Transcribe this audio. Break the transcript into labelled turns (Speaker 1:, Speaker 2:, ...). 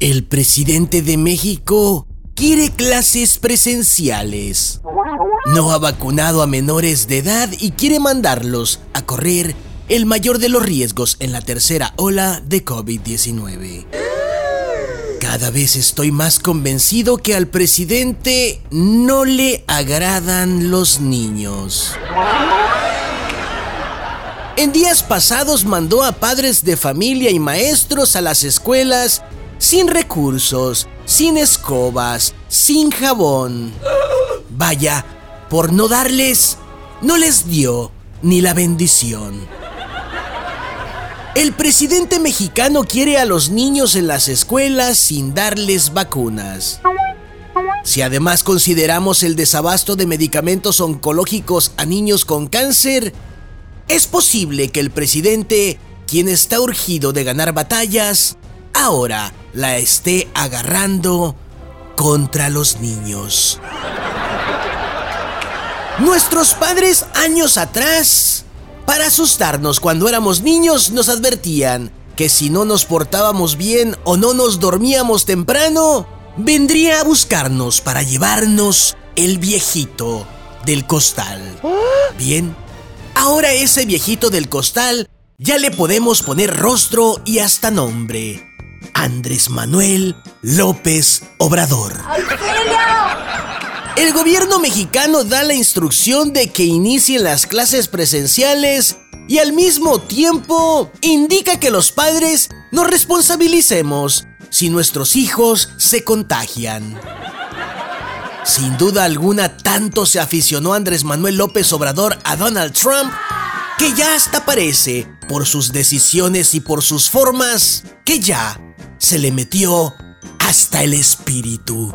Speaker 1: El presidente de México quiere clases presenciales. No ha vacunado a menores de edad y quiere mandarlos a correr el mayor de los riesgos en la tercera ola de COVID-19. Cada vez estoy más convencido que al presidente no le agradan los niños. En días pasados mandó a padres de familia y maestros a las escuelas sin recursos, sin escobas, sin jabón. Vaya, por no darles, no les dio ni la bendición. El presidente mexicano quiere a los niños en las escuelas sin darles vacunas. Si además consideramos el desabasto de medicamentos oncológicos a niños con cáncer, es posible que el presidente, quien está urgido de ganar batallas, ahora la esté agarrando contra los niños. Nuestros padres años atrás, para asustarnos cuando éramos niños, nos advertían que si no nos portábamos bien o no nos dormíamos temprano, vendría a buscarnos para llevarnos el viejito del costal. Bien, ahora ese viejito del costal ya le podemos poner rostro y hasta nombre. Andrés Manuel López Obrador. El gobierno mexicano da la instrucción de que inicien las clases presenciales y al mismo tiempo indica que los padres nos responsabilicemos si nuestros hijos se contagian. Sin duda alguna, tanto se aficionó Andrés Manuel López Obrador a Donald Trump que ya hasta parece, por sus decisiones y por sus formas, que ya se le metió hasta el espíritu.